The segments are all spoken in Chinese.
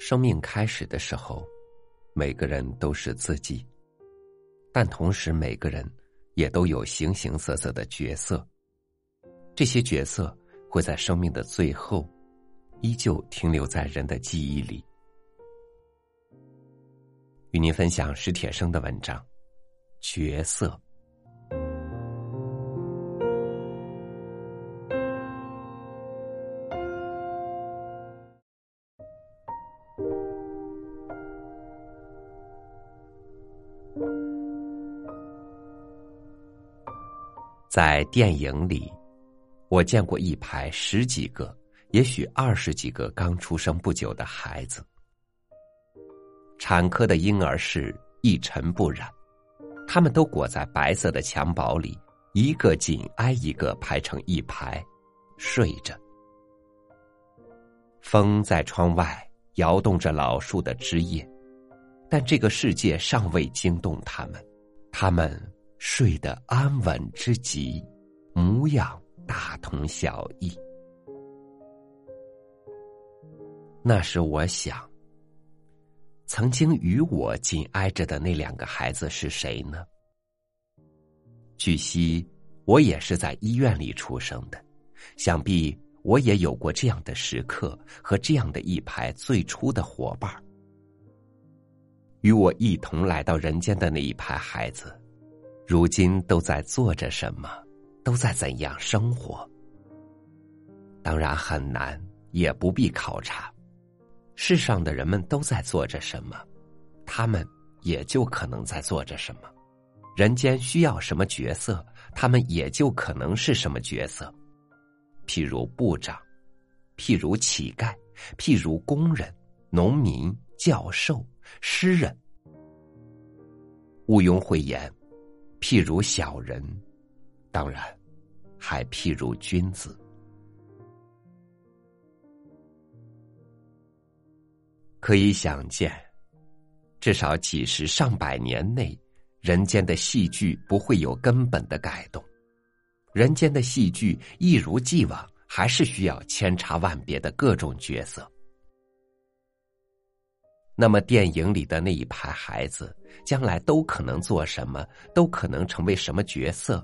生命开始的时候，每个人都是自己，但同时每个人也都有形形色色的角色。这些角色会在生命的最后，依旧停留在人的记忆里。与您分享史铁生的文章《角色》。在电影里，我见过一排十几个，也许二十几个刚出生不久的孩子。产科的婴儿室一尘不染，他们都裹在白色的襁褓里，一个紧挨一个排成一排，睡着。风在窗外摇动着老树的枝叶，但这个世界尚未惊动他们，他们。睡得安稳之极，模样大同小异。那时我想，曾经与我紧挨着的那两个孩子是谁呢？据悉，我也是在医院里出生的，想必我也有过这样的时刻和这样的一排最初的伙伴与我一同来到人间的那一排孩子。如今都在做着什么？都在怎样生活？当然很难，也不必考察。世上的人们都在做着什么，他们也就可能在做着什么。人间需要什么角色，他们也就可能是什么角色。譬如部长，譬如乞丐，譬如工人、农民、教授、诗人。毋庸讳言。譬如小人，当然，还譬如君子。可以想见，至少几十上百年内，人间的戏剧不会有根本的改动。人间的戏剧一如既往，还是需要千差万别的各种角色。那么，电影里的那一排孩子，将来都可能做什么？都可能成为什么角色？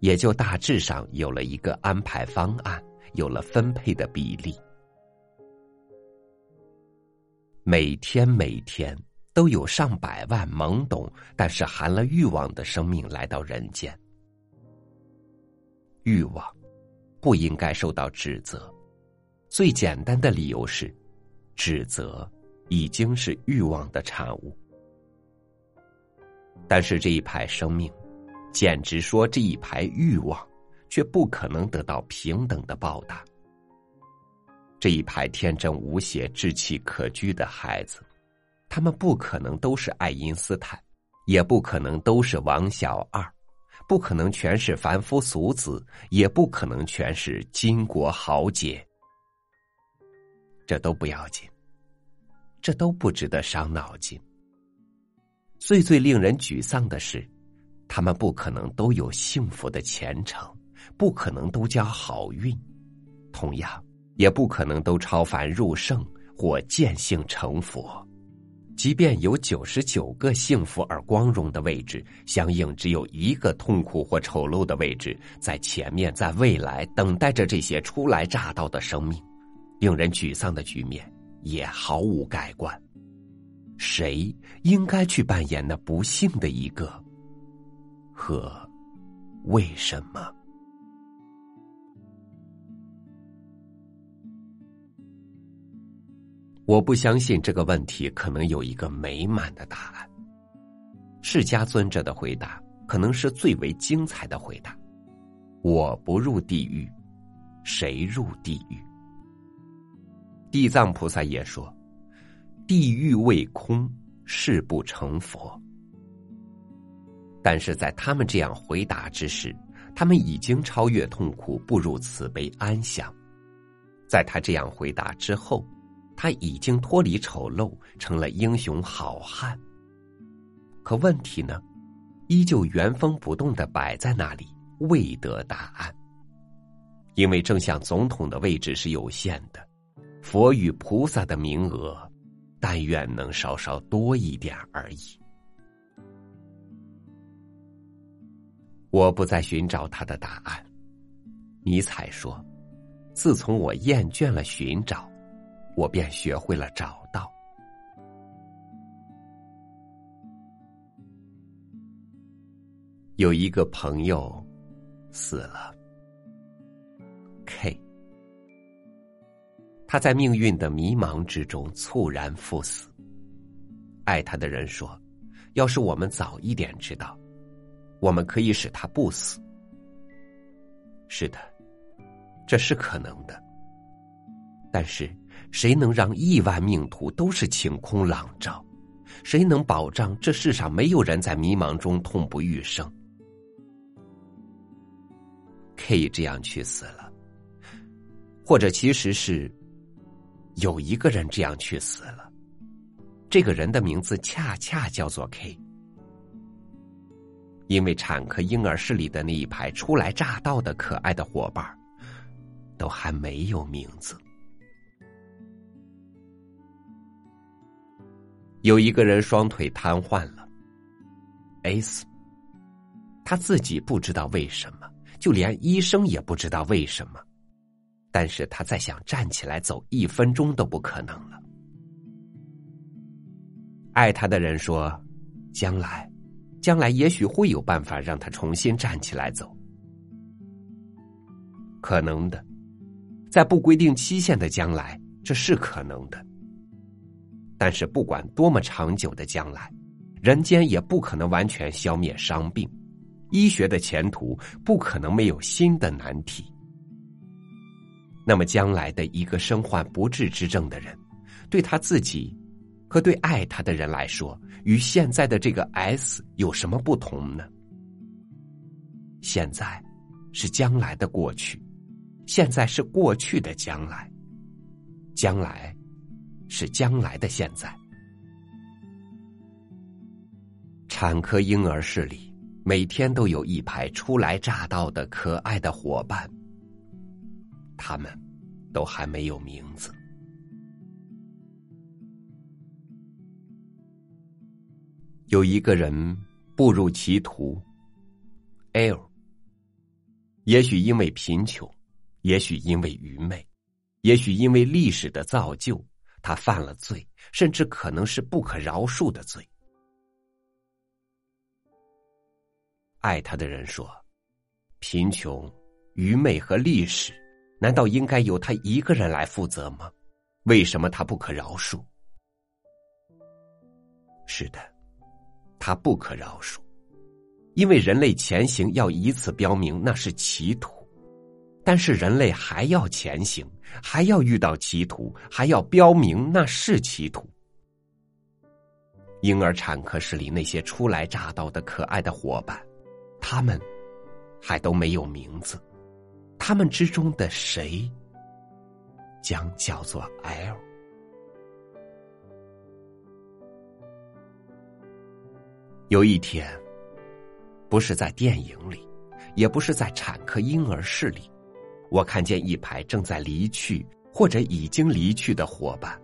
也就大致上有了一个安排方案，有了分配的比例。每天每天都有上百万懵懂但是含了欲望的生命来到人间。欲望不应该受到指责，最简单的理由是，指责。已经是欲望的产物，但是这一排生命，简直说这一排欲望，却不可能得到平等的报答。这一排天真无邪、志气可掬的孩子，他们不可能都是爱因斯坦，也不可能都是王小二，不可能全是凡夫俗子，也不可能全是巾帼豪杰。这都不要紧。这都不值得伤脑筋。最最令人沮丧的是，他们不可能都有幸福的前程，不可能都交好运，同样也不可能都超凡入圣或见性成佛。即便有九十九个幸福而光荣的位置，相应只有一个痛苦或丑陋的位置在前面，在未来等待着这些初来乍到的生命。令人沮丧的局面。也毫无改观。谁应该去扮演那不幸的一个？和为什么？我不相信这个问题可能有一个美满的答案。释迦尊者的回答可能是最为精彩的回答：我不入地狱，谁入地狱？地藏菩萨也说：“地狱未空，誓不成佛。”但是在他们这样回答之时，他们已经超越痛苦，步入慈悲安详。在他这样回答之后，他已经脱离丑陋，成了英雄好汉。可问题呢，依旧原封不动的摆在那里，未得答案。因为正像总统的位置是有限的。佛与菩萨的名额但愿能稍稍多一点而已。我不再寻找他的答案。尼采说：“自从我厌倦了寻找，我便学会了找到。”有一个朋友死了他在命运的迷茫之中猝然赴死。爱他的人说：“要是我们早一点知道，我们可以使他不死。”是的，这是可能的。但是，谁能让亿万命途都是晴空朗照？谁能保障这世上没有人在迷茫中痛不欲生？K 这样去死了，或者其实是。有一个人这样去死了，这个人的名字恰恰叫做 K，因为产科婴儿室里的那一排初来乍到的可爱的伙伴都还没有名字。有一个人双腿瘫痪了，S，他自己不知道为什么，就连医生也不知道为什么。但是他再想站起来走一分钟都不可能了。爱他的人说：“将来，将来也许会有办法让他重新站起来走。可能的，在不规定期限的将来，这是可能的。但是不管多么长久的将来，人间也不可能完全消灭伤病，医学的前途不可能没有新的难题。”那么，将来的一个身患不治之症的人，对他自己和对爱他的人来说，与现在的这个 S 有什么不同呢？现在是将来的过去，现在是过去的将来，将来是将来的现在。产科婴儿室里，每天都有一排初来乍到的可爱的伙伴。他们都还没有名字。有一个人步入歧途，L。也许因为贫穷，也许因为愚昧，也许因为历史的造就，他犯了罪，甚至可能是不可饶恕的罪。爱他的人说：“贫穷、愚昧和历史。”难道应该由他一个人来负责吗？为什么他不可饶恕？是的，他不可饶恕，因为人类前行要以此标明那是歧途，但是人类还要前行，还要遇到歧途，还要标明那是歧途。婴儿产科室里那些初来乍到的可爱的伙伴，他们还都没有名字。他们之中的谁将叫做 L？有一天，不是在电影里，也不是在产科婴儿室里，我看见一排正在离去或者已经离去的伙伴，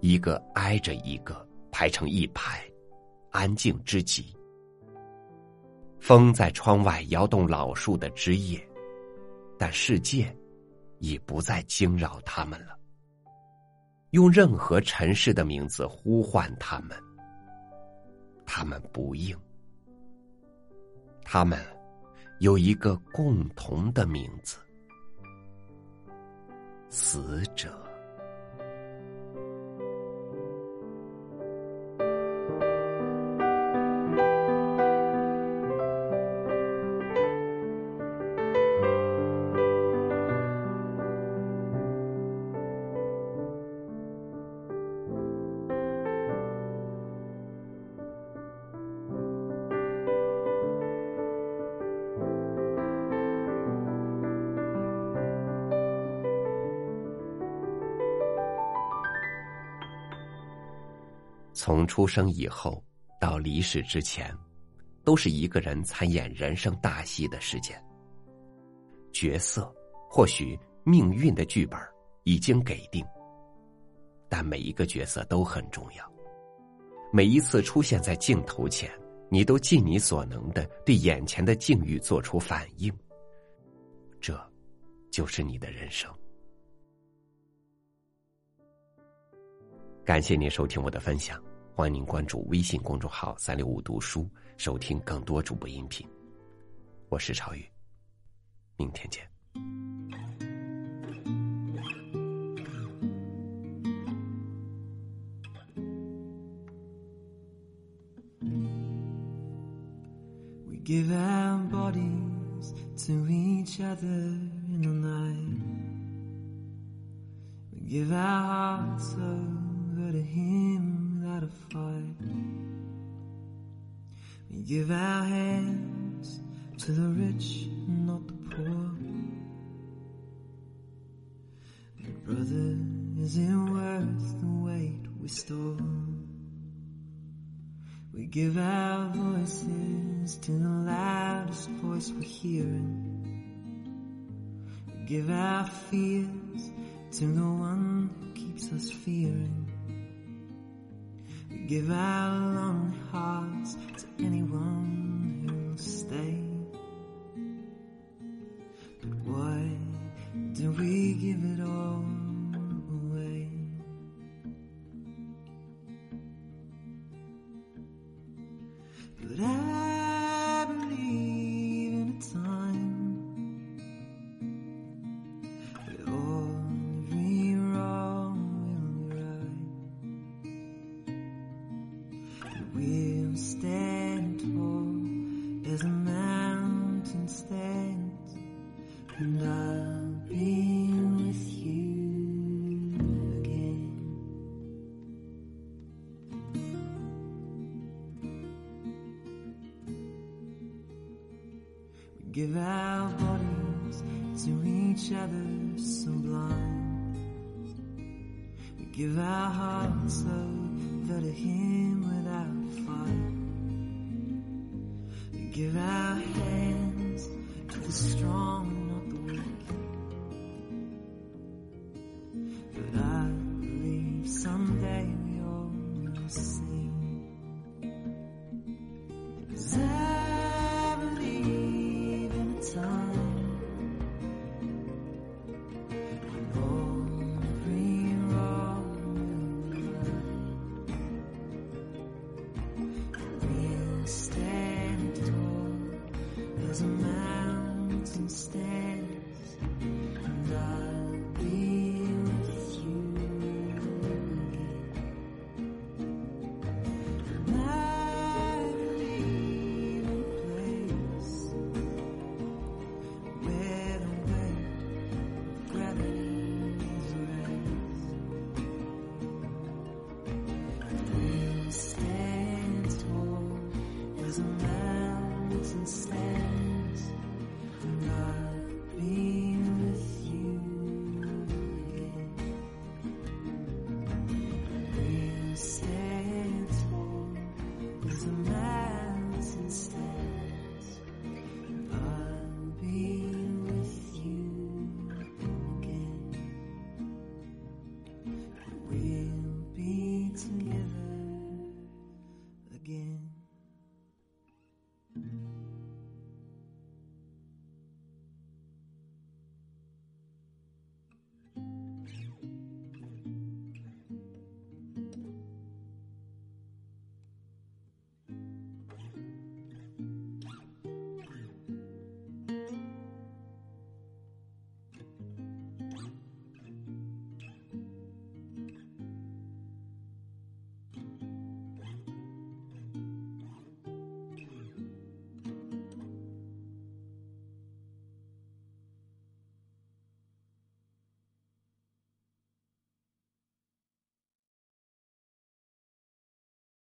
一个挨着一个排成一排，安静之极。风在窗外摇动老树的枝叶。但世界已不再惊扰他们了。用任何尘世的名字呼唤他们，他们不应。他们有一个共同的名字：死者。从出生以后到离世之前，都是一个人参演人生大戏的时间。角色或许命运的剧本已经给定，但每一个角色都很重要。每一次出现在镜头前，你都尽你所能的对眼前的境遇做出反应。这，就是你的人生。感谢您收听我的分享，欢迎您关注微信公众号“三六五读书”，收听更多主播音频。我是超宇，明天见。To each other We give our hands to the rich not the poor. But brother, is it worth the weight we store? We give our voices to the loudest voice we're hearing. We give our fears to the one who keeps us fearing. We give our lonely hearts anyone